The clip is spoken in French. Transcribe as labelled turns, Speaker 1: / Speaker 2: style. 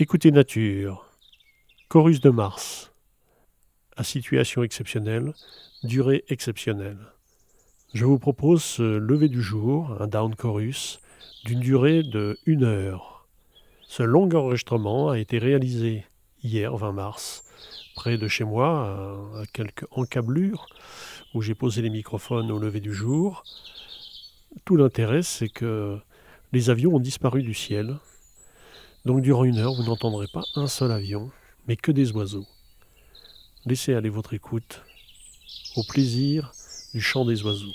Speaker 1: Écoutez Nature. Chorus de Mars. À situation exceptionnelle, durée exceptionnelle. Je vous propose ce lever du jour, un down chorus, d'une durée de une heure. Ce long enregistrement a été réalisé hier 20 mars, près de chez moi, à quelques encablures, où j'ai posé les microphones au lever du jour. Tout l'intérêt, c'est que les avions ont disparu du ciel. Donc durant une heure, vous n'entendrez pas un seul avion, mais que des oiseaux. Laissez aller votre écoute au plaisir du chant des oiseaux.